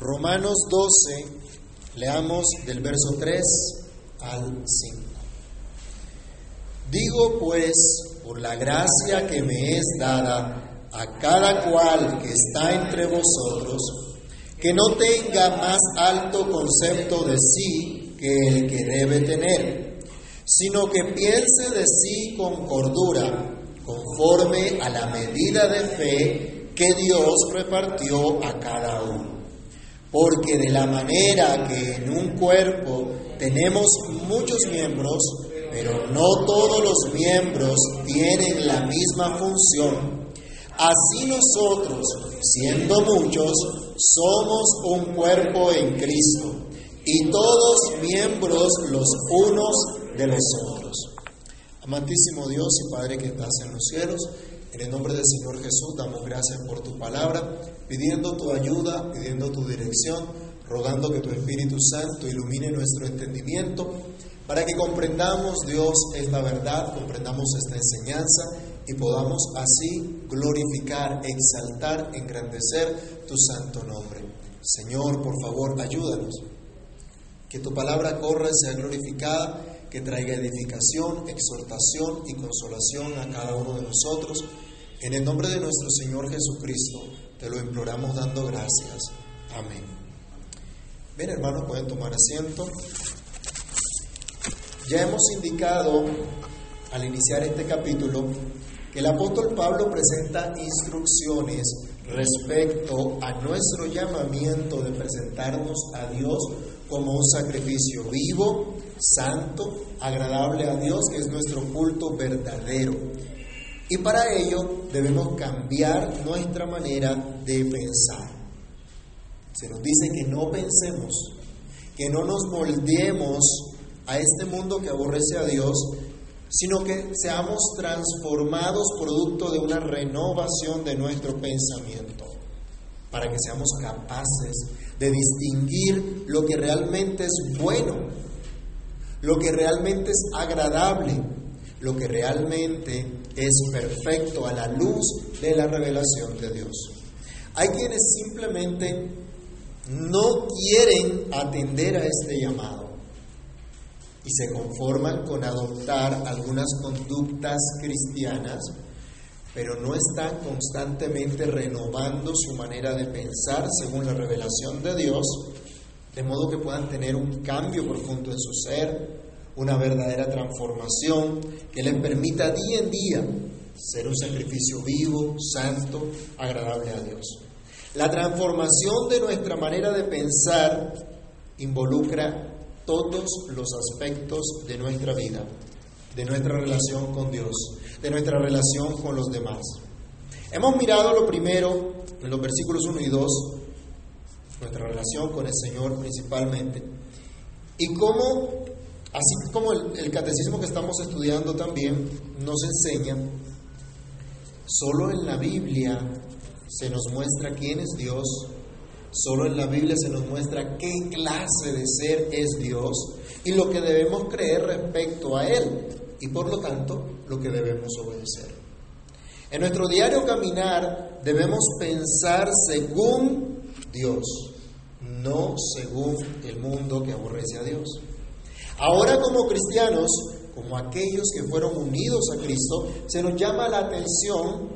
Romanos 12, leamos del verso 3 al 5. Digo pues, por la gracia que me es dada a cada cual que está entre vosotros, que no tenga más alto concepto de sí que el que debe tener, sino que piense de sí con cordura, conforme a la medida de fe que Dios repartió a cada uno. Porque de la manera que en un cuerpo tenemos muchos miembros, pero no todos los miembros tienen la misma función, así nosotros, siendo muchos, somos un cuerpo en Cristo y todos miembros los unos de los otros. Amantísimo Dios y Padre que estás en los cielos, en el nombre del Señor Jesús damos gracias por tu palabra, pidiendo tu ayuda, pidiendo tu dirección, rogando que tu Espíritu Santo ilumine nuestro entendimiento para que comprendamos, Dios, esta verdad, comprendamos esta enseñanza y podamos así glorificar, exaltar, engrandecer tu santo nombre. Señor, por favor, ayúdanos. Que tu palabra corra y sea glorificada que traiga edificación, exhortación y consolación a cada uno de nosotros. En el nombre de nuestro Señor Jesucristo, te lo imploramos dando gracias. Amén. Bien, hermanos, pueden tomar asiento. Ya hemos indicado al iniciar este capítulo que el apóstol Pablo presenta instrucciones respecto a nuestro llamamiento de presentarnos a Dios como un sacrificio vivo, santo, agradable a Dios, que es nuestro culto verdadero. Y para ello debemos cambiar nuestra manera de pensar. Se nos dice que no pensemos, que no nos moldeemos a este mundo que aborrece a Dios, sino que seamos transformados producto de una renovación de nuestro pensamiento, para que seamos capaces de distinguir lo que realmente es bueno, lo que realmente es agradable, lo que realmente es perfecto a la luz de la revelación de Dios. Hay quienes simplemente no quieren atender a este llamado y se conforman con adoptar algunas conductas cristianas, pero no están constantemente renovando su manera de pensar según la revelación de Dios, de modo que puedan tener un cambio profundo en su ser, una verdadera transformación que les permita día en día ser un sacrificio vivo, santo, agradable a Dios. La transformación de nuestra manera de pensar involucra todos los aspectos de nuestra vida, de nuestra relación con Dios, de nuestra relación con los demás. Hemos mirado lo primero en los versículos 1 y 2, nuestra relación con el Señor principalmente, y cómo, así como el, catecismo que estamos estudiando también nos enseña, solo en la Biblia se nos muestra quién es Dios, Solo en la Biblia se nos muestra qué clase de ser es Dios y lo que debemos creer respecto a Él y por lo tanto lo que debemos obedecer. En nuestro diario caminar debemos pensar según Dios, no según el mundo que aborrece a Dios. Ahora como cristianos, como aquellos que fueron unidos a Cristo, se nos llama la atención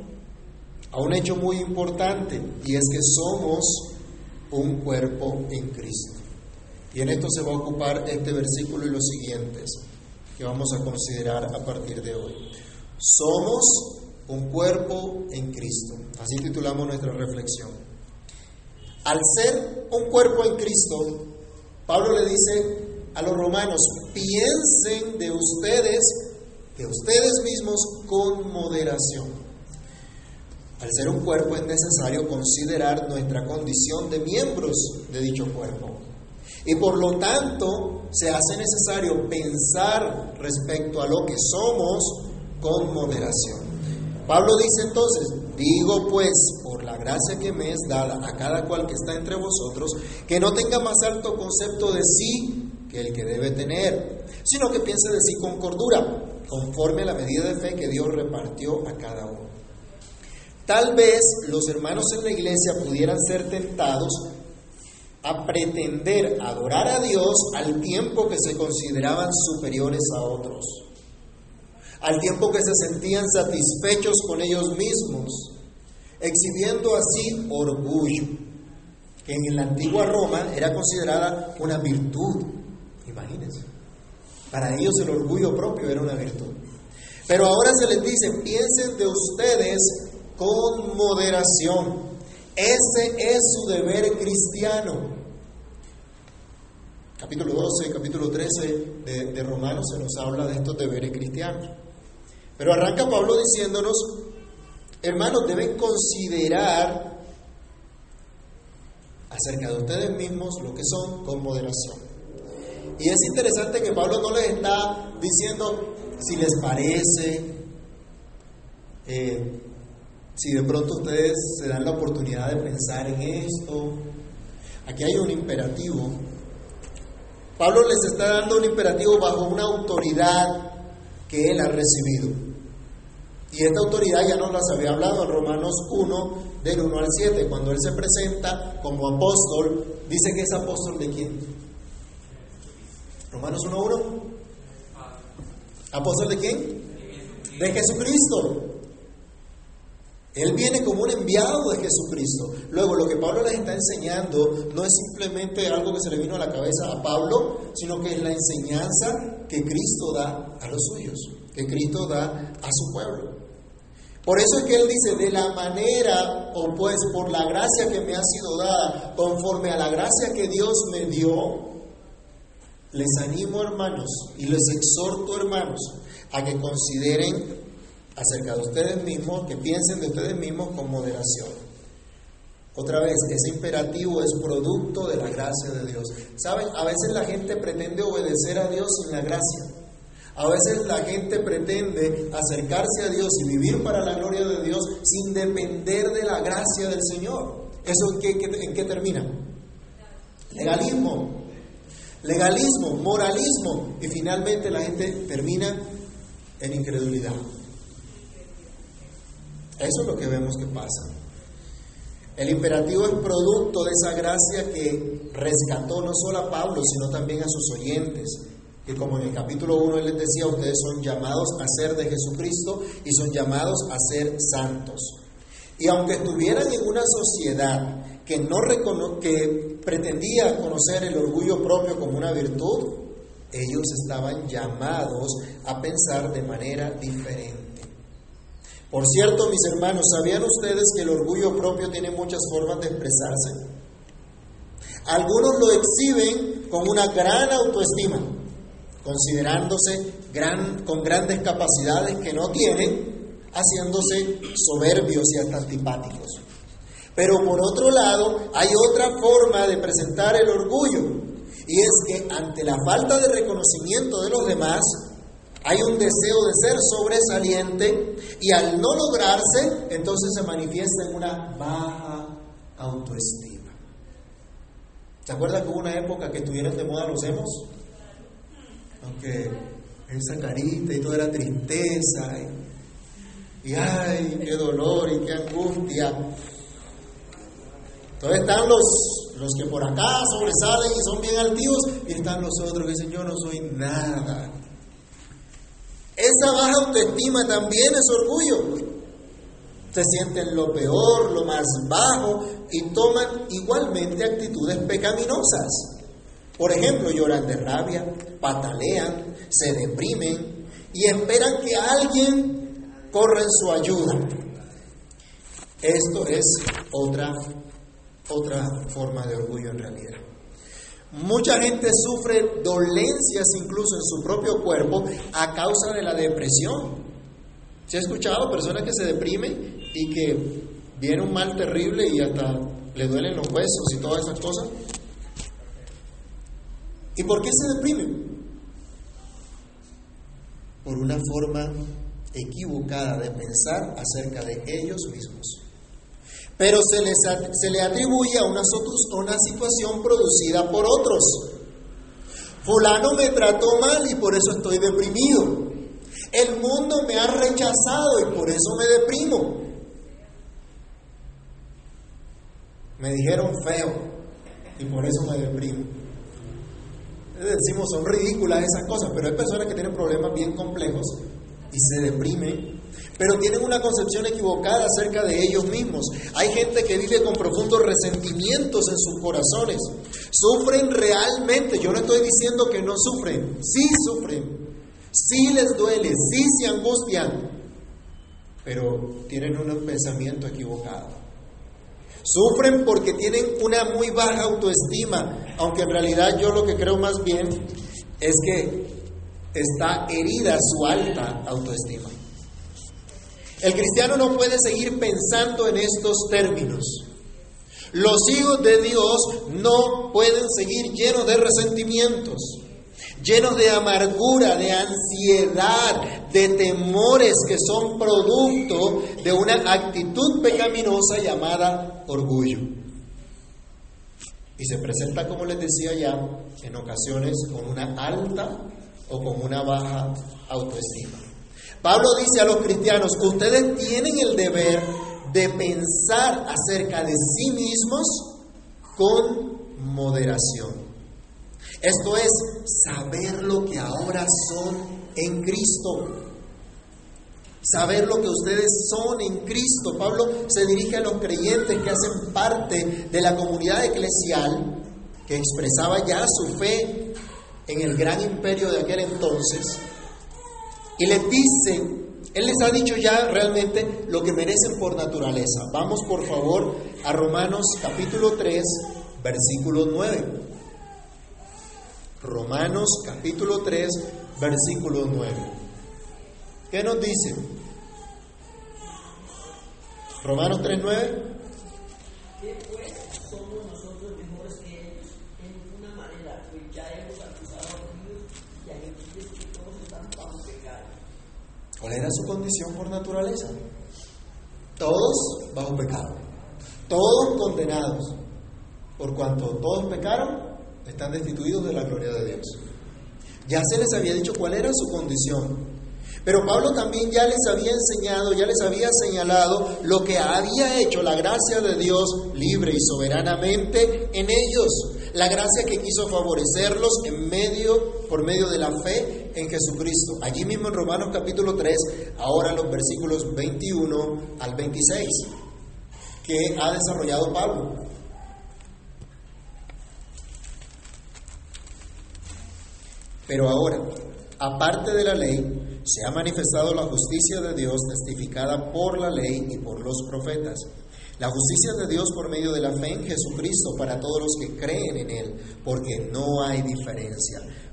a un hecho muy importante y es que somos un cuerpo en Cristo. Y en esto se va a ocupar este versículo y los siguientes que vamos a considerar a partir de hoy. Somos un cuerpo en Cristo. Así titulamos nuestra reflexión. Al ser un cuerpo en Cristo, Pablo le dice a los romanos, piensen de ustedes, de ustedes mismos con moderación. Al ser un cuerpo es necesario considerar nuestra condición de miembros de dicho cuerpo. Y por lo tanto se hace necesario pensar respecto a lo que somos con moderación. Pablo dice entonces, digo pues, por la gracia que me es dada a cada cual que está entre vosotros, que no tenga más alto concepto de sí que el que debe tener, sino que piense de sí con cordura, conforme a la medida de fe que Dios repartió a cada uno. Tal vez los hermanos en la iglesia pudieran ser tentados a pretender adorar a Dios al tiempo que se consideraban superiores a otros, al tiempo que se sentían satisfechos con ellos mismos, exhibiendo así orgullo, que en la antigua Roma era considerada una virtud, imagínense. Para ellos el orgullo propio era una virtud. Pero ahora se les dice, piensen de ustedes con moderación. Ese es su deber cristiano. Capítulo 12, capítulo 13 de, de, Romanos se nos habla de estos deberes cristianos. Pero arranca Pablo diciéndonos, hermanos, deben considerar acerca de ustedes mismos lo que son con moderación. Y es interesante que Pablo no les está diciendo si les parece, eh, si de pronto ustedes se dan la oportunidad de pensar en esto. Aquí hay un imperativo. Pablo les está dando un imperativo bajo una autoridad que él ha recibido. Y esta autoridad ya nos las había hablado en Romanos 1, del 1 al 7, cuando él se presenta como apóstol, dice que es apóstol de quién? Romanos 1, 1. ¿Apóstol de quién? De Jesucristo. Él viene como un enviado de Jesucristo. Luego, lo que Pablo les está enseñando no es simplemente algo que se le vino a la cabeza a Pablo, sino que es la enseñanza que Cristo da a los suyos, que Cristo da a su pueblo. Por eso es que Él dice, de la manera, o pues por la gracia que me ha sido dada, conforme a la gracia que Dios me dio, les animo hermanos y les exhorto hermanos a que consideren acerca de ustedes mismos, que piensen de ustedes mismos con moderación. Otra vez, ese imperativo es producto de la gracia de Dios. ¿Saben? A veces la gente pretende obedecer a Dios sin la gracia. A veces la gente pretende acercarse a Dios y vivir para la gloria de Dios sin depender de la gracia del Señor. ¿Eso en qué, en qué termina? Legalismo. Legalismo, moralismo. Y finalmente la gente termina en incredulidad. Eso es lo que vemos que pasa. El imperativo es producto de esa gracia que rescató no solo a Pablo, sino también a sus oyentes. Que como en el capítulo 1 él les decía, ustedes son llamados a ser de Jesucristo y son llamados a ser santos. Y aunque estuvieran en una sociedad que, no que pretendía conocer el orgullo propio como una virtud, ellos estaban llamados a pensar de manera diferente. Por cierto, mis hermanos, ¿sabían ustedes que el orgullo propio tiene muchas formas de expresarse? Algunos lo exhiben con una gran autoestima, considerándose gran, con grandes capacidades que no tienen, haciéndose soberbios y hasta antipáticos. Pero por otro lado, hay otra forma de presentar el orgullo, y es que ante la falta de reconocimiento de los demás, hay un deseo de ser sobresaliente y al no lograrse, entonces se manifiesta en una baja autoestima. ¿Se acuerdan que hubo una época que estuvieron de moda los hemos? Aunque esa carita y todo era tristeza y ay, qué dolor y qué angustia. Entonces están los, los que por acá sobresalen y son bien altivos y están los otros que dicen yo no soy nada. Esa baja autoestima también es orgullo. Se sienten lo peor, lo más bajo y toman igualmente actitudes pecaminosas. Por ejemplo, lloran de rabia, patalean, se deprimen y esperan que alguien corra en su ayuda. Esto es otra, otra forma de orgullo en realidad. Mucha gente sufre dolencias incluso en su propio cuerpo a causa de la depresión. ¿Se ha escuchado personas que se deprimen y que viene un mal terrible y hasta le duelen los huesos y todas esas cosas? ¿Y por qué se deprimen? Por una forma equivocada de pensar acerca de ellos mismos pero se, les, se le atribuye a una, situación producida por otros. Fulano me trató mal y por eso estoy deprimido. El mundo me ha rechazado y por eso me deprimo. Me dijeron feo. y por eso me deprimo. Decimos, son ridículas esas cosas, pero hay personas que tienen problemas bien complejos y se deprimen, pero tienen una concepción equivocada acerca de ellos mismos. Hay gente que vive con profundos resentimientos en sus corazones. Sufren realmente, yo no estoy diciendo que no sufren, sí sufren, sí les duele, sí se angustian, pero tienen un pensamiento equivocado. Sufren porque tienen una muy baja autoestima, aunque en realidad yo lo que creo más bien es que está herida su alta autoestima. El cristiano no puede seguir pensando en estos términos. Los hijos de Dios no pueden seguir llenos de resentimientos llenos de amargura, de ansiedad, de temores que son producto de una actitud pecaminosa llamada orgullo. Y se presenta, como les decía ya, en ocasiones con una alta o con una baja autoestima. Pablo dice a los cristianos, ustedes tienen el deber de pensar acerca de sí mismos con moderación. Esto es saber lo que ahora son en Cristo. Saber lo que ustedes son en Cristo. Pablo se dirige a los creyentes que hacen parte de la comunidad eclesial, que expresaba ya su fe en el gran imperio de aquel entonces. Y les dice, Él les ha dicho ya realmente lo que merecen por naturaleza. Vamos por favor a Romanos capítulo 3, versículo 9. Romanos capítulo 3, versículo 9. ¿Qué nos dice? Romanos 3, 9. ¿Qué pues somos nosotros mejores que ellos? En una manera, pues ya hemos acusado a Dios y a Dios que todos están bajo pecado. ¿Cuál era su condición por naturaleza? Todos bajo pecado. Todos condenados. Por cuanto todos pecaron, están destituidos de la gloria de Dios. Ya se les había dicho cuál era su condición. Pero Pablo también ya les había enseñado, ya les había señalado lo que había hecho la gracia de Dios libre y soberanamente en ellos. La gracia que quiso favorecerlos en medio, por medio de la fe en Jesucristo. Allí mismo en Romanos capítulo 3, ahora los versículos 21 al 26, que ha desarrollado Pablo. Pero ahora, aparte de la ley, se ha manifestado la justicia de Dios testificada por la ley y por los profetas. La justicia de Dios por medio de la fe en Jesucristo para todos los que creen en Él, porque no hay diferencia.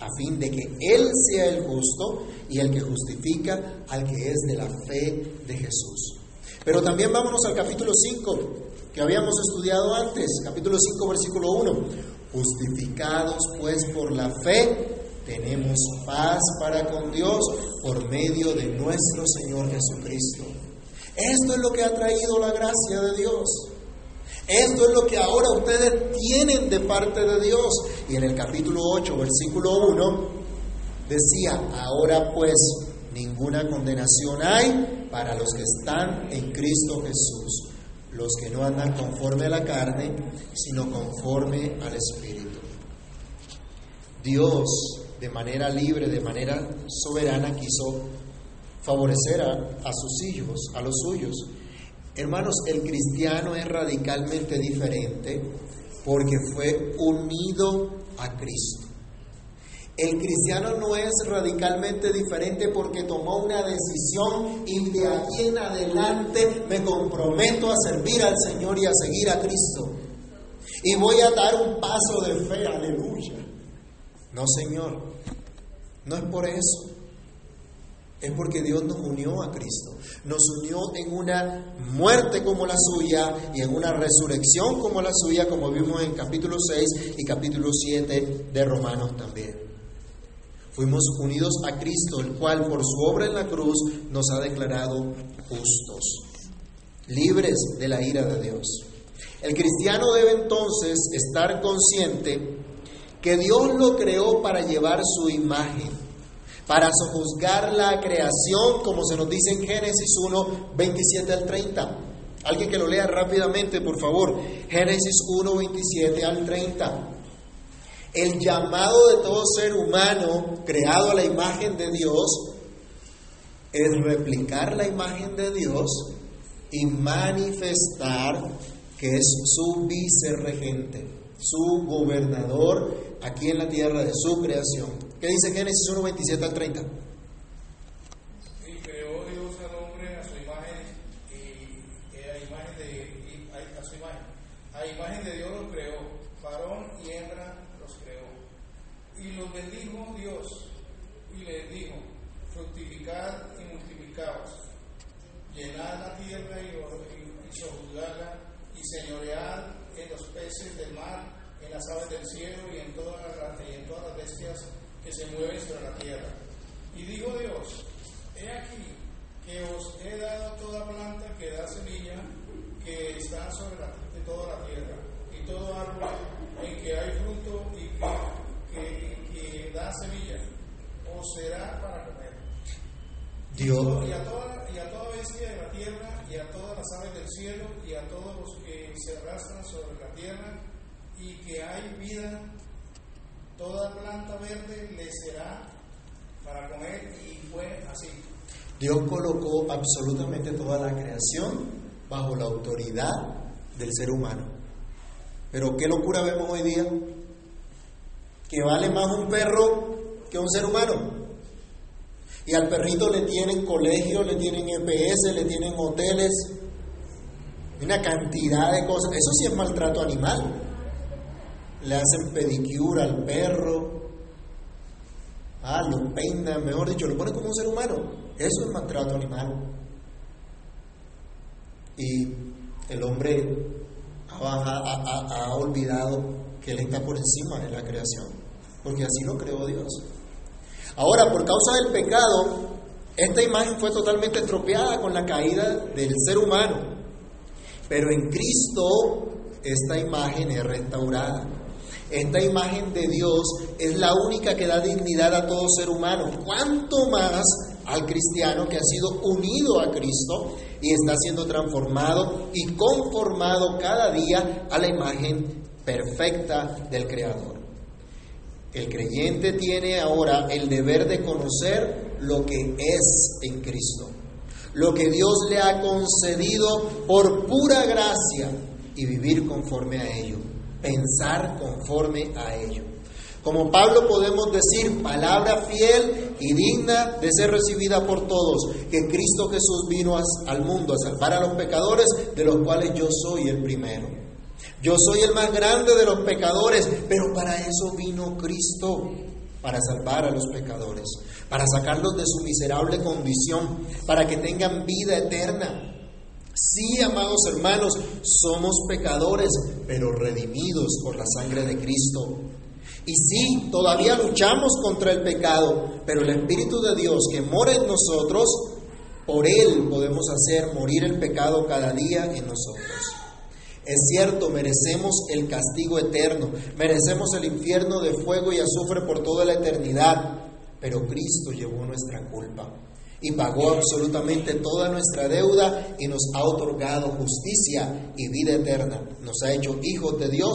a fin de que Él sea el justo y el que justifica al que es de la fe de Jesús. Pero también vámonos al capítulo 5, que habíamos estudiado antes, capítulo 5, versículo 1. Justificados pues por la fe, tenemos paz para con Dios por medio de nuestro Señor Jesucristo. Esto es lo que ha traído la gracia de Dios. Esto es lo que ahora ustedes tienen de parte de Dios. Y en el capítulo 8, versículo 1, decía, ahora pues ninguna condenación hay para los que están en Cristo Jesús los que no andan conforme a la carne, sino conforme al Espíritu. Dios, de manera libre, de manera soberana, quiso favorecer a, a sus hijos, a los suyos. Hermanos, el cristiano es radicalmente diferente porque fue unido a Cristo. El cristiano no es radicalmente diferente porque tomó una decisión y de aquí en adelante me comprometo a servir al Señor y a seguir a Cristo. Y voy a dar un paso de fe, aleluya. No, Señor, no es por eso. Es porque Dios nos unió a Cristo. Nos unió en una muerte como la suya y en una resurrección como la suya, como vimos en capítulo 6 y capítulo 7 de Romanos también. Fuimos unidos a Cristo, el cual por su obra en la cruz nos ha declarado justos, libres de la ira de Dios. El cristiano debe entonces estar consciente que Dios lo creó para llevar su imagen, para sojuzgar la creación, como se nos dice en Génesis 1, 27 al 30. Alguien que lo lea rápidamente, por favor. Génesis 1, 27 al 30. El llamado de todo ser humano creado a la imagen de Dios es replicar la imagen de Dios y manifestar que es su vicerregente, su gobernador aquí en la tierra de su creación. ¿Qué dice Génesis 1, 27 al 30? Y creó Dios al hombre a su imagen y, y a imagen de y a, a su imagen. A imagen de Dios los creó, varón y hembra los creó. Y los bendijo Dios y les dijo, fructificad y multiplicaos, llenad la tierra y sojuzgadla y señoread en los peces del mar, en las aves del cielo y en todas las, y en todas las bestias que se mueven sobre la tierra. Y dijo Dios, he aquí que os he dado toda planta que da semilla, que está sobre la, de toda la tierra, y todo árbol en que hay fruto y que, que, que da semilla, os será para comer. Dios. Y a, toda, y a toda bestia de la tierra, y a todas las aves del cielo, y a todos los que se arrastran sobre la tierra, y que hay vida, toda planta verde le será para comer, y fue así. Dios colocó absolutamente toda la creación bajo la autoridad del ser humano. Pero qué locura vemos hoy día, que vale más un perro que un ser humano. Y al perrito le tienen colegio, le tienen EPS, le tienen hoteles, una cantidad de cosas. Eso sí es maltrato animal. Le hacen pedicure al perro, ah, lo peinan, mejor dicho, lo ponen como un ser humano. Eso es maltrato animal. Y el hombre ha olvidado que Él está por encima de la creación, porque así lo creó Dios. Ahora, por causa del pecado, esta imagen fue totalmente estropeada con la caída del ser humano. Pero en Cristo esta imagen es restaurada. Esta imagen de Dios es la única que da dignidad a todo ser humano. ¿Cuánto más al cristiano que ha sido unido a Cristo y está siendo transformado y conformado cada día a la imagen perfecta del Creador? El creyente tiene ahora el deber de conocer lo que es en Cristo, lo que Dios le ha concedido por pura gracia y vivir conforme a ello, pensar conforme a ello. Como Pablo podemos decir, palabra fiel y digna de ser recibida por todos, que Cristo Jesús vino al mundo a salvar a los pecadores, de los cuales yo soy el primero. Yo soy el más grande de los pecadores, pero para eso vino Cristo, para salvar a los pecadores, para sacarlos de su miserable condición, para que tengan vida eterna. Sí, amados hermanos, somos pecadores, pero redimidos por la sangre de Cristo. Y sí, todavía luchamos contra el pecado, pero el Espíritu de Dios que mora en nosotros, por Él podemos hacer morir el pecado cada día en nosotros. Es cierto, merecemos el castigo eterno, merecemos el infierno de fuego y azufre por toda la eternidad, pero Cristo llevó nuestra culpa y pagó absolutamente toda nuestra deuda y nos ha otorgado justicia y vida eterna. Nos ha hecho hijos de Dios,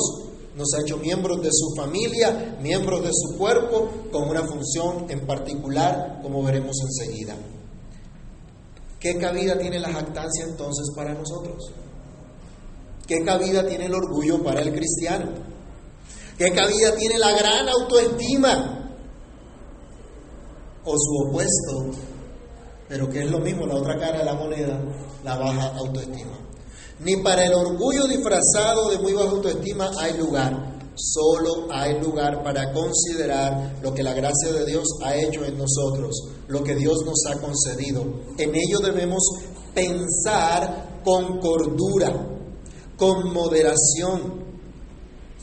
nos ha hecho miembros de su familia, miembros de su cuerpo, con una función en particular, como veremos enseguida. ¿Qué cabida tiene la jactancia entonces para nosotros? ¿Qué cabida tiene el orgullo para el cristiano? ¿Qué cabida tiene la gran autoestima? O su opuesto, pero que es lo mismo, la otra cara de la moneda, la baja autoestima. Ni para el orgullo disfrazado de muy baja autoestima hay lugar, solo hay lugar para considerar lo que la gracia de Dios ha hecho en nosotros, lo que Dios nos ha concedido. En ello debemos pensar con cordura, con moderación,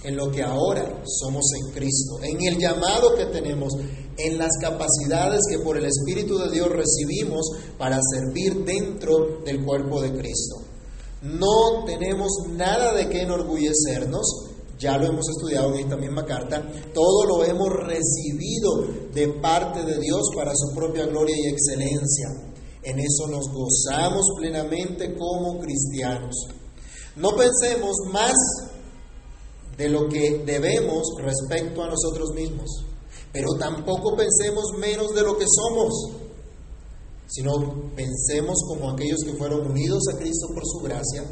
en lo que ahora somos en Cristo, en el llamado que tenemos, en las capacidades que por el Espíritu de Dios recibimos para servir dentro del cuerpo de Cristo. No tenemos nada de qué enorgullecernos, ya lo hemos estudiado en esta misma carta, todo lo hemos recibido de parte de Dios para su propia gloria y excelencia. En eso nos gozamos plenamente como cristianos. No pensemos más de lo que debemos respecto a nosotros mismos, pero tampoco pensemos menos de lo que somos, sino pensemos como aquellos que fueron unidos a Cristo por su gracia,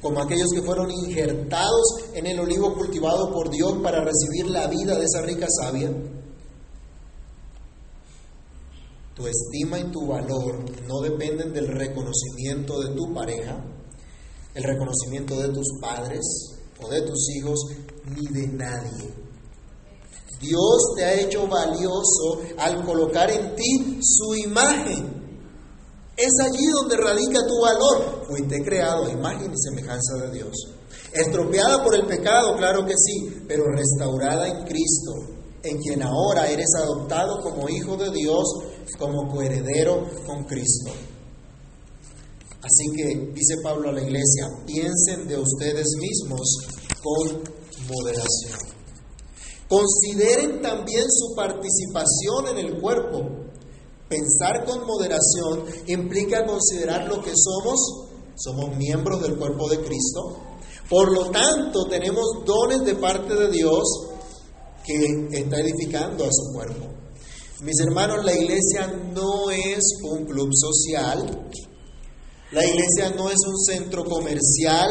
como aquellos que fueron injertados en el olivo cultivado por Dios para recibir la vida de esa rica savia. Tu estima y tu valor no dependen del reconocimiento de tu pareja, el reconocimiento de tus padres de tus hijos, ni de nadie. Dios te ha hecho valioso al colocar en ti su imagen. Es allí donde radica tu valor. Fuiste creado a imagen y semejanza de Dios. Estropeada por el pecado, claro que sí, pero restaurada en Cristo, en quien ahora eres adoptado como hijo de Dios, como coheredero con Cristo. Así que, dice Pablo a la iglesia, piensen de ustedes mismos con moderación. Consideren también su participación en el cuerpo. Pensar con moderación implica considerar lo que somos. Somos miembros del cuerpo de Cristo. Por lo tanto, tenemos dones de parte de Dios que está edificando a su cuerpo. Mis hermanos, la iglesia no es un club social, la iglesia no es un centro comercial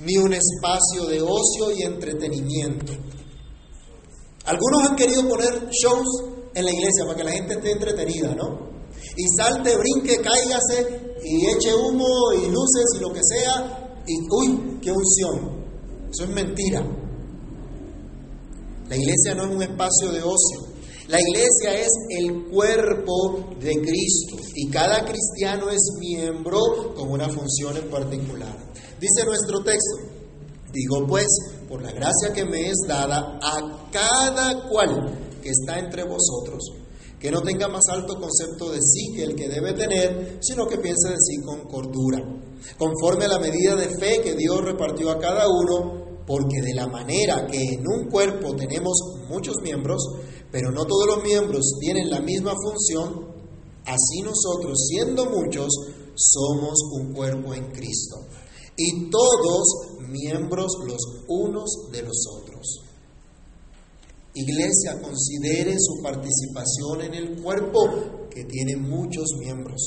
ni un espacio de ocio y entretenimiento. Algunos han querido poner shows en la iglesia para que la gente esté entretenida, ¿no? Y salte, brinque, cáigase y eche humo y luces y lo que sea. Y uy, qué unción. Eso es mentira. La iglesia no es un espacio de ocio. La iglesia es el cuerpo de Cristo y cada cristiano es miembro con una función en particular. Dice nuestro texto, digo pues, por la gracia que me es dada a cada cual que está entre vosotros, que no tenga más alto concepto de sí que el que debe tener, sino que piense de sí con cordura, conforme a la medida de fe que Dios repartió a cada uno, porque de la manera que en un cuerpo tenemos muchos miembros, pero no todos los miembros tienen la misma función, así nosotros, siendo muchos, somos un cuerpo en Cristo. Y todos miembros los unos de los otros. Iglesia, considere su participación en el cuerpo que tiene muchos miembros.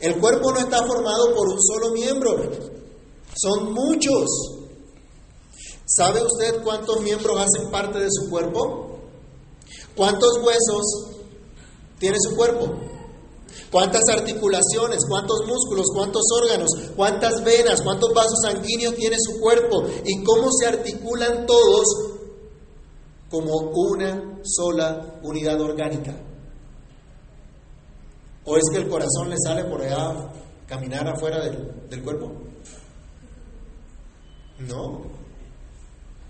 El cuerpo no está formado por un solo miembro, son muchos. ¿Sabe usted cuántos miembros hacen parte de su cuerpo? ¿Cuántos huesos tiene su cuerpo? ¿Cuántas articulaciones? ¿Cuántos músculos? ¿Cuántos órganos? ¿Cuántas venas? ¿Cuántos vasos sanguíneos tiene su cuerpo? ¿Y cómo se articulan todos como una sola unidad orgánica? ¿O es que el corazón le sale por allá caminar afuera del, del cuerpo? No.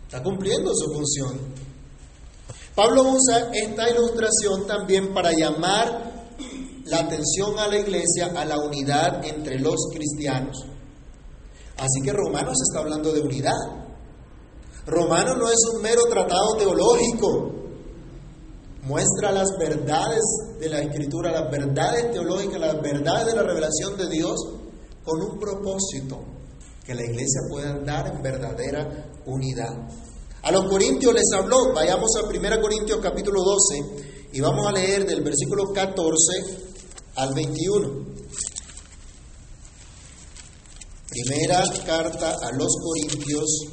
Está cumpliendo su función. Pablo usa esta ilustración también para llamar la atención a la iglesia a la unidad entre los cristianos. Así que Romanos está hablando de unidad. Romanos no es un mero tratado teológico. Muestra las verdades de la escritura, las verdades teológicas, las verdades de la revelación de Dios con un propósito, que la iglesia pueda andar en verdadera unidad. A los corintios les habló, vayamos a 1 Corintios capítulo 12 y vamos a leer del versículo 14 al 21. Primera carta a los Corintios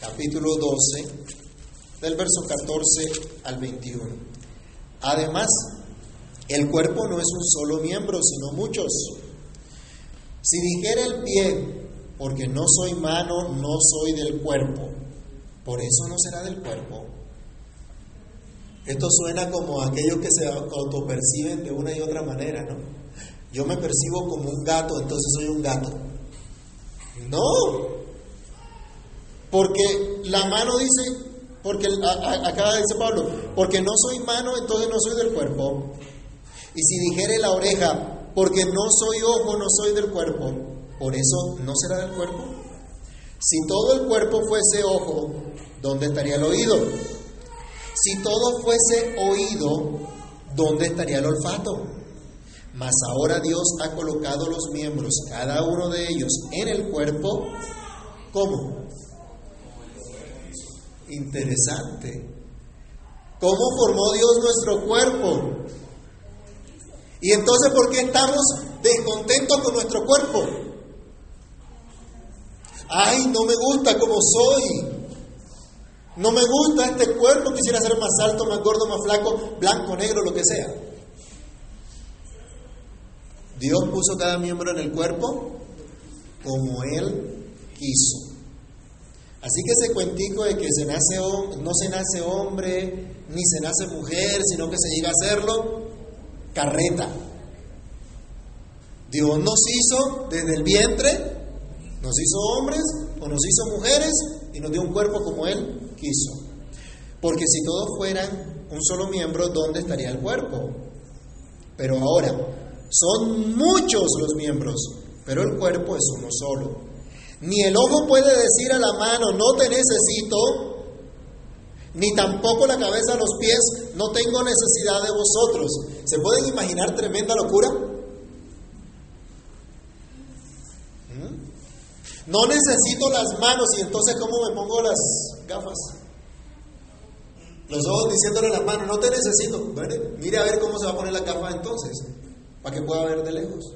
capítulo 12 del verso 14 al 21. Además, el cuerpo no es un solo miembro, sino muchos. Si dijera el pie, porque no soy mano, no soy del cuerpo, por eso no será del cuerpo. Esto suena como aquellos que se autoperciben de una y otra manera, ¿no? Yo me percibo como un gato, entonces soy un gato. No, porque la mano dice, porque acá dice Pablo, porque no soy mano, entonces no soy del cuerpo. Y si dijere la oreja, porque no soy ojo, no soy del cuerpo, por eso no será del cuerpo. Si todo el cuerpo fuese ojo, ¿dónde estaría el oído? Si todo fuese oído, ¿dónde estaría el olfato? Mas ahora Dios ha colocado los miembros, cada uno de ellos, en el cuerpo. ¿Cómo? Interesante. ¿Cómo formó Dios nuestro cuerpo? Y entonces, ¿por qué estamos descontentos con nuestro cuerpo? Ay, no me gusta como soy. No me gusta este cuerpo, quisiera ser más alto, más gordo, más flaco, blanco, negro, lo que sea. Dios puso cada miembro en el cuerpo como Él quiso. Así que ese cuentico de que se nace, no se nace hombre ni se nace mujer, sino que se llega a hacerlo, carreta. Dios nos hizo desde el vientre, nos hizo hombres o nos hizo mujeres y nos dio un cuerpo como Él quiso. Porque si todos fueran un solo miembro, ¿dónde estaría el cuerpo? Pero ahora, son muchos los miembros, pero el cuerpo es uno solo. Ni el ojo puede decir a la mano, no te necesito, ni tampoco la cabeza a los pies, no tengo necesidad de vosotros. ¿Se pueden imaginar tremenda locura? No necesito las manos y entonces ¿cómo me pongo las gafas? Los ojos diciéndole a las manos, no te necesito. Mire a ver cómo se va a poner la gafa entonces, para que pueda ver de lejos.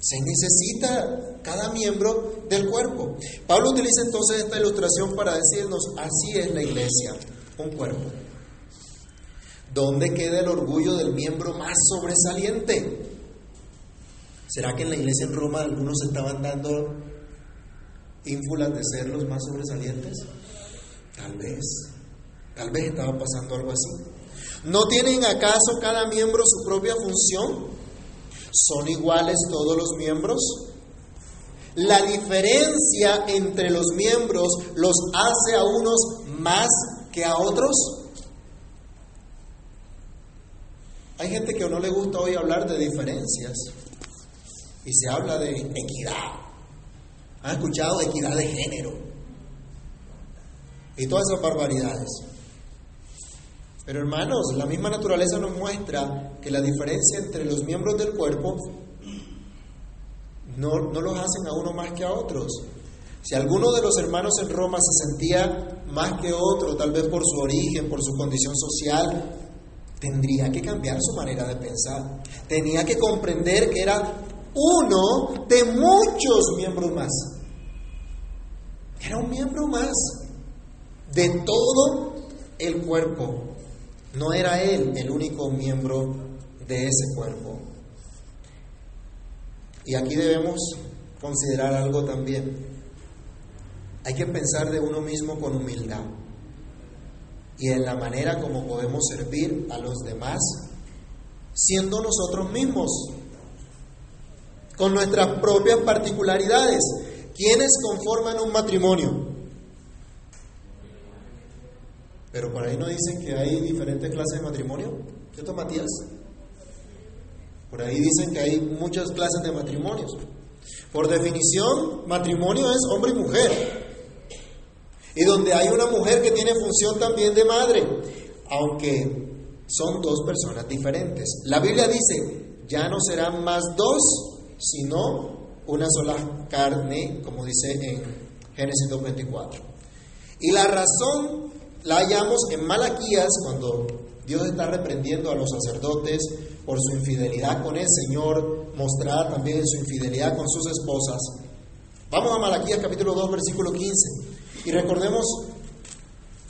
Se necesita cada miembro del cuerpo. Pablo utiliza entonces esta ilustración para decirnos, así es la iglesia, un cuerpo. ¿Dónde queda el orgullo del miembro más sobresaliente? ¿Será que en la iglesia en Roma algunos estaban dando ínfulas de ser los más sobresalientes? Tal vez, tal vez estaba pasando algo así. ¿No tienen acaso cada miembro su propia función? ¿Son iguales todos los miembros? La diferencia entre los miembros los hace a unos más que a otros. Hay gente que no le gusta hoy hablar de diferencias y se habla de equidad. ¿Han escuchado equidad de género? Y todas esas barbaridades. Pero hermanos, la misma naturaleza nos muestra que la diferencia entre los miembros del cuerpo no, los hacen a uno más que a otros. Si alguno de los hermanos en Roma se sentía más que otro, tal vez por su origen, por su condición social, tendría que cambiar su manera de pensar. Tenía que comprender que era uno de muchos miembros más. Era un miembro más de todo el cuerpo. No era él el único miembro de ese cuerpo. Y aquí debemos considerar algo también. Hay que pensar de uno mismo con humildad y en la manera como podemos servir a los demás, siendo nosotros mismos, con nuestras propias particularidades. ¿Quiénes conforman un matrimonio? Pero por ahí no dicen que hay diferentes clases de matrimonio, ¿cierto Matías? Por ahí dicen que hay muchas clases de matrimonios. Por definición, matrimonio es hombre y mujer. Y donde hay una mujer que tiene función también de madre, aunque son dos personas diferentes. La Biblia dice, ya no serán más dos, sino una sola carne, como dice en Génesis 2.24. Y la razón la hallamos en Malaquías cuando Dios está reprendiendo a los sacerdotes por su infidelidad con el Señor, mostrada también su infidelidad con sus esposas. Vamos a Malaquías capítulo 2, versículo 15, y recordemos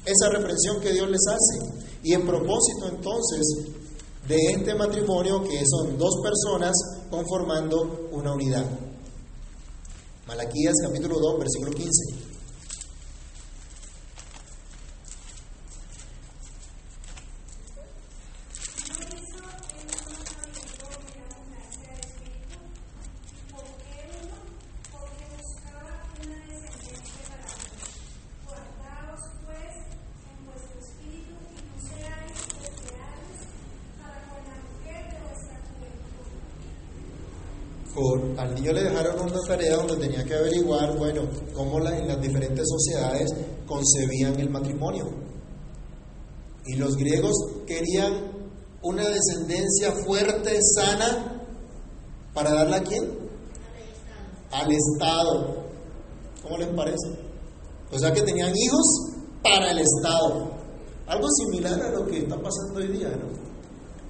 esa reprensión que Dios les hace. Y en propósito entonces de este matrimonio que son dos personas conformando una unidad. Malaquías capítulo 2, versículo 15. Al niño le dejaron una tarea donde tenía que averiguar, bueno, cómo en las diferentes sociedades concebían el matrimonio. Y los griegos querían una descendencia fuerte, sana, para darla a quién? Al Estado. ¿Cómo les parece? O sea que tenían hijos para el Estado. Algo similar a lo que está pasando hoy día, ¿no?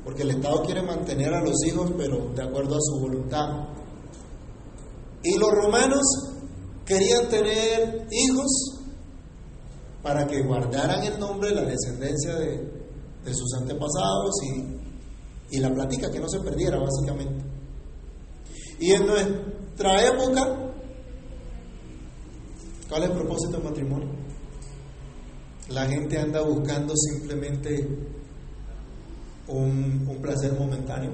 Porque el Estado quiere mantener a los hijos, pero de acuerdo a su voluntad. Y los romanos querían tener hijos para que guardaran el nombre, la descendencia de, sus antepasados y, y la plática que no se perdiera, básicamente. Y en nuestra época, ¿cuál es el propósito del matrimonio? La gente anda buscando simplemente un, un placer momentáneo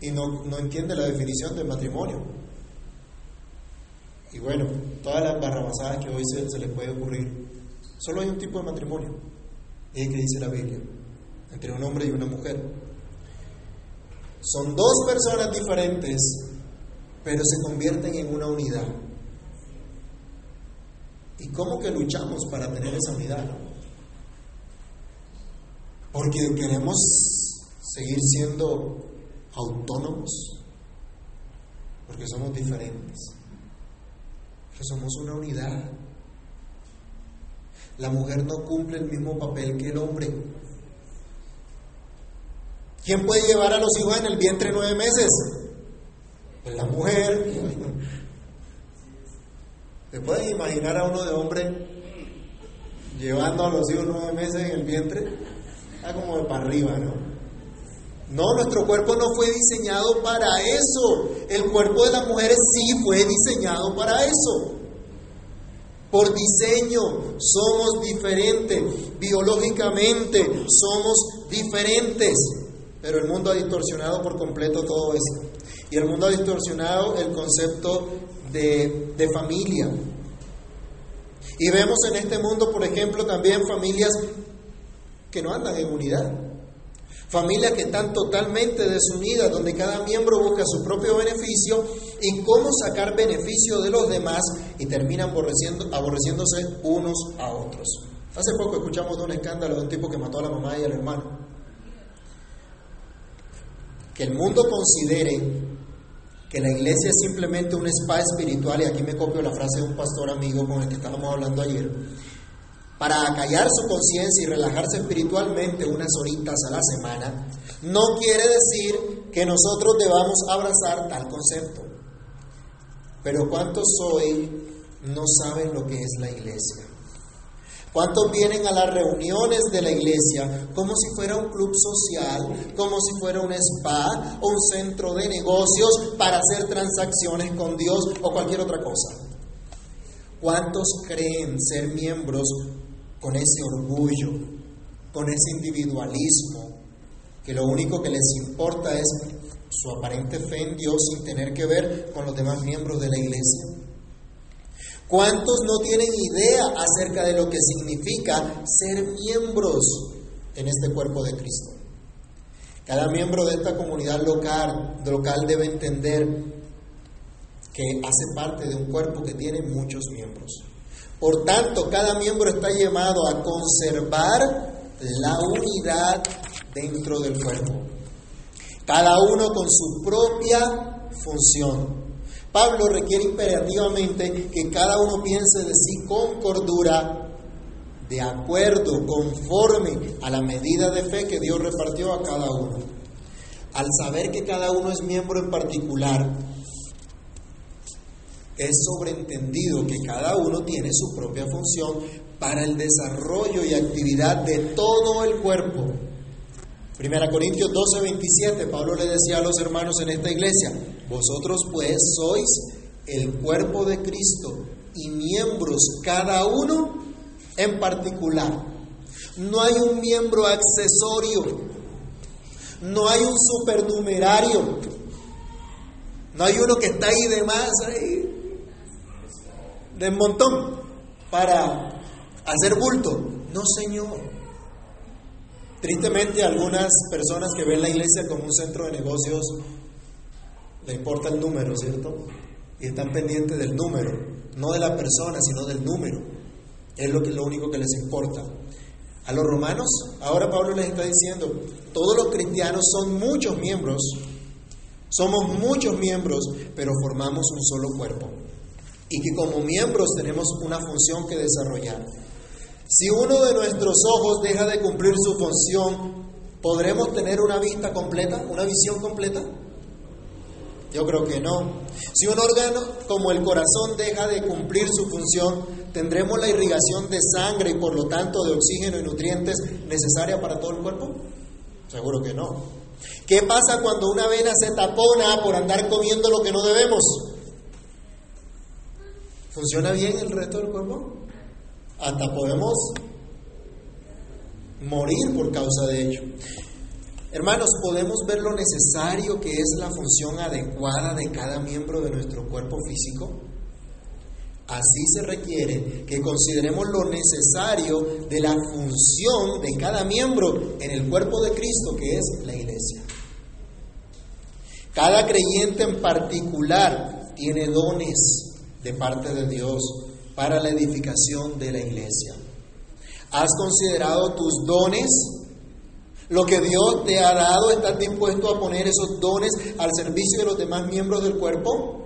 y no, no, entiende la definición del matrimonio. Y bueno, todas las barrabasadas que hoy se, se les puede ocurrir. Solo hay un tipo de matrimonio, es el que dice la Biblia, entre un hombre y una mujer. Son dos personas diferentes, pero se convierten en una unidad. ¿Y cómo que luchamos para tener esa unidad? Porque queremos seguir siendo autónomos, porque somos diferentes, que somos una unidad. La mujer no cumple el mismo papel que el hombre. ¿Quién puede llevar a los hijos en el vientre nueve meses? Pues la mujer. ¿Se pueden imaginar a uno de hombre llevando a los hijos nueve meses en el vientre? Está como de para arriba, ¿no? No, nuestro cuerpo no fue diseñado para eso. El cuerpo de las mujeres sí fue diseñado para eso. Por diseño somos diferentes, biológicamente somos diferentes. Pero el mundo ha distorsionado por completo todo eso. Y el mundo ha distorsionado el concepto de, de familia. Y vemos en este mundo, por ejemplo, también familias que no andan en unidad. Familias que están totalmente desunidas, donde cada miembro busca su propio beneficio y cómo sacar beneficio de los demás y terminan aborreciéndose unos a otros. Hace poco escuchamos de un escándalo de un tipo que mató a la mamá y al hermano. Que el mundo considere que la iglesia es simplemente un spa espiritual, y aquí me copio la frase de un pastor amigo con el que estábamos hablando ayer, para acallar su conciencia y relajarse espiritualmente unas horitas a la semana, no quiere decir que nosotros debamos abrazar tal concepto. Pero ¿cuántos hoy no saben lo que es la iglesia? ¿Cuántos vienen a las reuniones de la iglesia como si fuera un club social, como si fuera un spa o un centro de negocios para hacer transacciones con Dios o cualquier otra cosa? ¿Cuántos creen ser miembros con ese orgullo, con ese individualismo, que lo único que les importa es su aparente fe en Dios sin tener que ver con los demás miembros de la iglesia? ¿Cuántos no tienen idea acerca de lo que significa ser miembros en este cuerpo de Cristo? Cada miembro de esta comunidad local, local debe entender que hace parte de un cuerpo que tiene muchos miembros. Por tanto, cada miembro está llamado a conservar la unidad dentro del cuerpo. Cada uno con su propia función. Pablo requiere imperativamente que cada uno piense de sí con cordura, de acuerdo, conforme a la medida de fe que Dios repartió a cada uno. Al saber que cada uno es miembro en particular, es sobreentendido que cada uno tiene su propia función para el desarrollo y actividad de todo el cuerpo. Primera Corintios 12, 27, Pablo le decía a los hermanos en esta iglesia, vosotros pues sois el cuerpo de Cristo y miembros cada uno en particular. No hay un miembro accesorio, no hay un supernumerario, no hay uno que está ahí de más, de montón, para hacer bulto. No, Señor. Tristemente algunas personas que ven la iglesia como un centro de negocios le importa el número, ¿cierto? Y están pendientes del número, no de la persona, sino del número. Es lo, que, lo único que les importa. A los romanos, ahora Pablo les está diciendo, todos los cristianos son muchos miembros, somos muchos miembros, pero formamos un solo cuerpo. Y que como miembros tenemos una función que desarrollar. Si uno de nuestros ojos deja de cumplir su función, ¿podremos tener una vista completa, una visión completa? Yo creo que no. Si un órgano como el corazón deja de cumplir su función, ¿tendremos la irrigación de sangre y por lo tanto de oxígeno y nutrientes necesaria para todo el cuerpo? Seguro que no. ¿Qué pasa cuando una vena se tapona por andar comiendo lo que no debemos? ¿Funciona bien el resto del cuerpo? Hasta podemos morir por causa de ello. Hermanos, podemos ver lo necesario que es la función adecuada de cada miembro de nuestro cuerpo físico. Así se requiere que consideremos lo necesario de la función de cada miembro en el cuerpo de Cristo, que es la iglesia. Cada creyente en particular tiene dones de parte de Dios para la edificación de la iglesia. ¿Has considerado tus dones? Lo que Dios te ha dado, ¿estás dispuesto a poner esos dones al servicio de los demás miembros del cuerpo?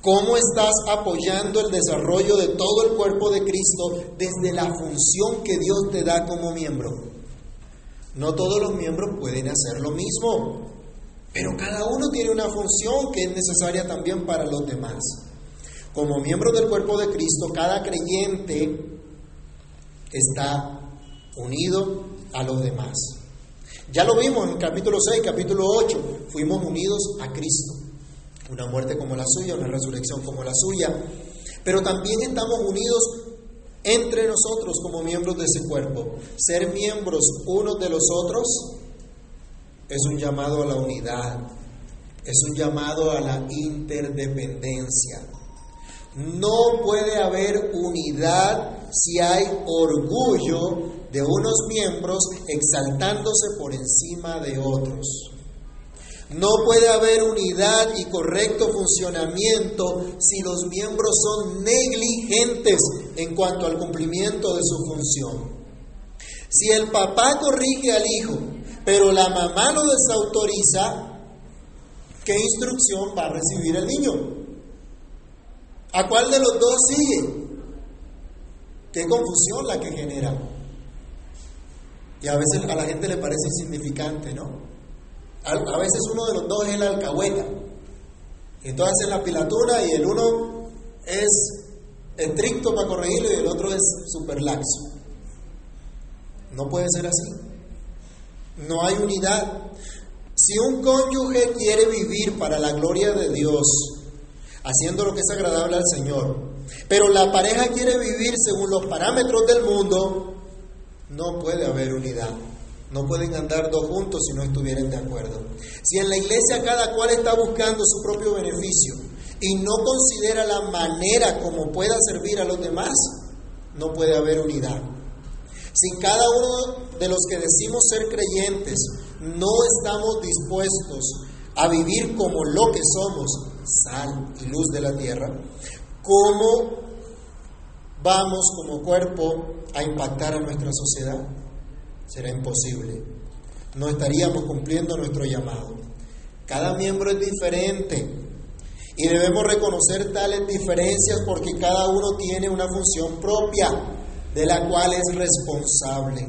¿Cómo estás apoyando el desarrollo de todo el cuerpo de Cristo desde la función que Dios te da como miembro? No todos los miembros pueden hacer lo mismo, pero cada uno tiene una función que es necesaria también para los demás. Como miembro del cuerpo de Cristo, cada creyente está unido a los demás. Ya lo vimos en capítulo 6, capítulo 8, fuimos unidos a Cristo. Una muerte como la suya, una resurrección como la suya. Pero también estamos unidos entre nosotros como miembros de ese cuerpo. Ser miembros unos de los otros es un llamado a la unidad, es un llamado a la interdependencia. No puede haber unidad si hay orgullo de unos miembros exaltándose por encima de otros. No puede haber unidad y correcto funcionamiento si los miembros son negligentes en cuanto al cumplimiento de su función. Si el papá corrige al hijo, pero la mamá lo desautoriza, ¿qué instrucción va a recibir el niño? ¿A cuál de los dos sigue? Qué confusión la que genera. Y a veces a la gente le parece insignificante, ¿no? A, veces uno de los dos es el alcahueta. Entonces la pilatura y el uno es estricto para corregirlo y el otro es super laxo. No puede ser así. No hay unidad. Si un cónyuge quiere vivir para la gloria de Dios, haciendo lo que es agradable al Señor, pero la pareja quiere vivir según los parámetros del mundo, no puede haber unidad. No pueden andar dos juntos si no estuvieran de acuerdo. Si en la iglesia cada cual está buscando su propio beneficio y no considera la manera como pueda servir a los demás, no puede haber unidad. Si cada uno de los que decimos ser creyentes no estamos dispuestos a vivir como lo que somos, sal y luz de la tierra, ¿cómo vamos como cuerpo a impactar a nuestra sociedad? Será imposible. No estaríamos cumpliendo nuestro llamado. Cada miembro es diferente y debemos reconocer tales diferencias porque cada uno tiene una función propia de la cual es responsable.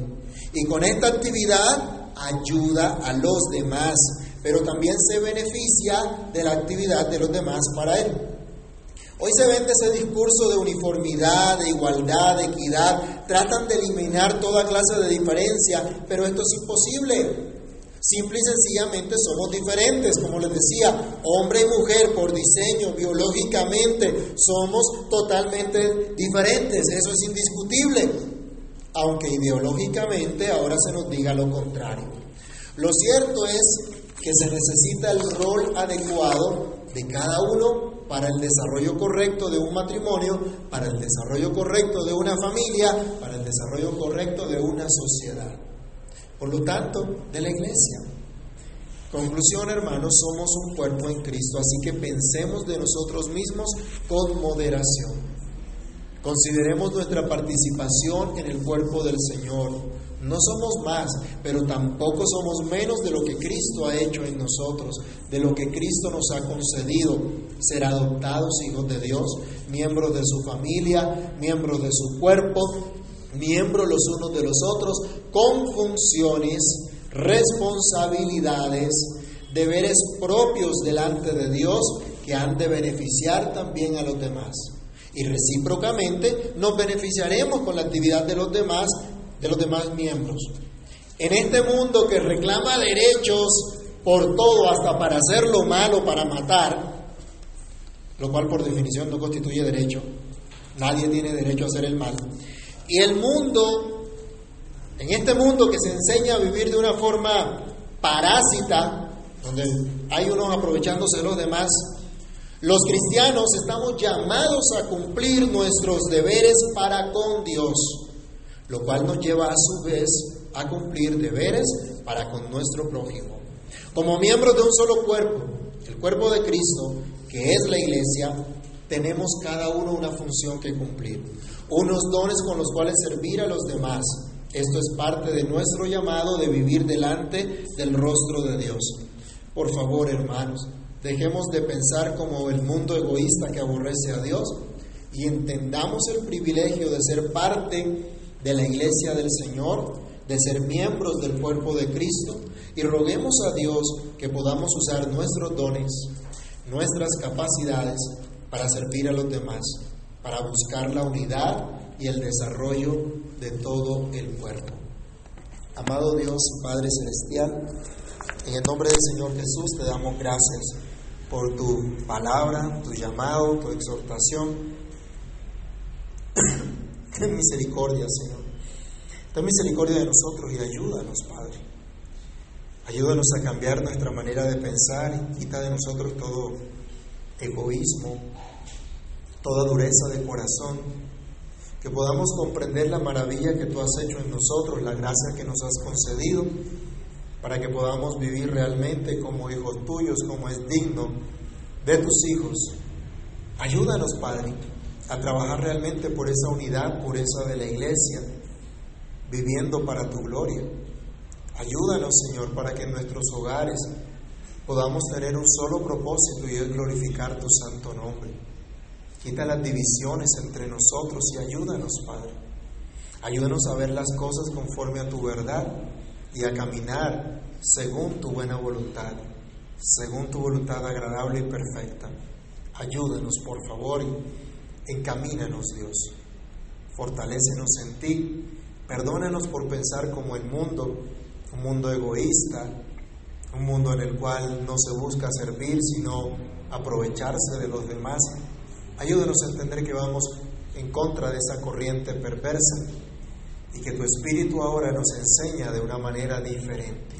Y con esta actividad ayuda a los demás, pero también se beneficia de la actividad de los demás para él. Hoy se vende ese discurso de uniformidad, de igualdad, de equidad. Tratan de eliminar toda clase de diferencia, pero esto es imposible. Simple y sencillamente somos diferentes, como les decía, hombre y mujer por diseño, biológicamente, somos totalmente diferentes, eso es indiscutible, aunque ideológicamente ahora se nos diga lo contrario. Lo cierto es que se necesita el rol adecuado de cada uno para el desarrollo correcto de un matrimonio, para el desarrollo correcto de una familia, para el desarrollo correcto de una sociedad. Por lo tanto, de la iglesia. Conclusión, hermanos, somos un cuerpo en Cristo, así que pensemos de nosotros mismos con moderación. Consideremos nuestra participación en el cuerpo del Señor. No somos más, pero tampoco somos menos de lo que Cristo ha hecho en nosotros, de lo que Cristo nos ha concedido, ser adoptados hijos de Dios, miembros de su familia, miembros de su cuerpo, miembros los unos de los otros, con funciones, responsabilidades, deberes propios delante de Dios que han de beneficiar también a los demás. Y recíprocamente nos beneficiaremos con la actividad de los demás, de los demás miembros. En este mundo que reclama derechos por todo, hasta para hacer lo malo, para matar, lo cual por definición no constituye derecho, nadie tiene derecho a hacer el mal. Y el mundo, en este mundo que se enseña a vivir de una forma parásita, donde hay unos aprovechándose de los demás, los cristianos estamos llamados a cumplir nuestros deberes para con Dios, lo cual nos lleva a su vez a cumplir deberes para con nuestro prójimo. Como miembros de un solo cuerpo, el cuerpo de Cristo, que es la iglesia, tenemos cada uno una función que cumplir, unos dones con los cuales servir a los demás. Esto es parte de nuestro llamado de vivir delante del rostro de Dios. Por favor, hermanos, Dejemos de pensar como el mundo egoísta que aborrece a Dios y entendamos el privilegio de ser parte de la iglesia del Señor, de ser miembros del cuerpo de Cristo y roguemos a Dios que podamos usar nuestros dones, nuestras capacidades para servir a los demás, para buscar la unidad y el desarrollo de todo el cuerpo. Amado Dios, Padre Celestial, en el nombre del Señor Jesús te damos gracias por tu palabra, tu llamado, tu exhortación. Ten misericordia, Señor. Ten misericordia de nosotros y ayúdanos, Padre. Ayúdanos a cambiar nuestra manera de pensar y quita de nosotros todo egoísmo, toda dureza de corazón, que podamos comprender la maravilla que tú has hecho en nosotros, la gracia que nos has concedido para que podamos vivir realmente como hijos tuyos, como es digno de tus hijos. Ayúdanos, Padre, a trabajar realmente por esa unidad, por esa de la iglesia, viviendo para tu gloria. Ayúdanos, Señor, para que en nuestros hogares podamos tener un solo propósito y es glorificar tu santo nombre. Quita las divisiones entre nosotros y ayúdanos, Padre. Ayúdanos a ver las cosas conforme a tu verdad y a caminar según tu buena voluntad, según tu voluntad agradable y perfecta. Ayúdanos, por favor, encamínanos, Dios. Fortalécenos en ti. Perdónanos por pensar como el mundo, un mundo egoísta, un mundo en el cual no se busca servir, sino aprovecharse de los demás. Ayúdanos a entender que vamos en contra de esa corriente perversa y que tu Espíritu ahora nos enseña de una manera diferente.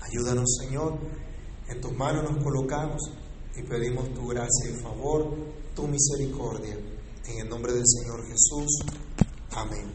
Ayúdanos, Señor, en tus manos nos colocamos y pedimos tu gracia y favor, tu misericordia. En el nombre del Señor Jesús. Amén.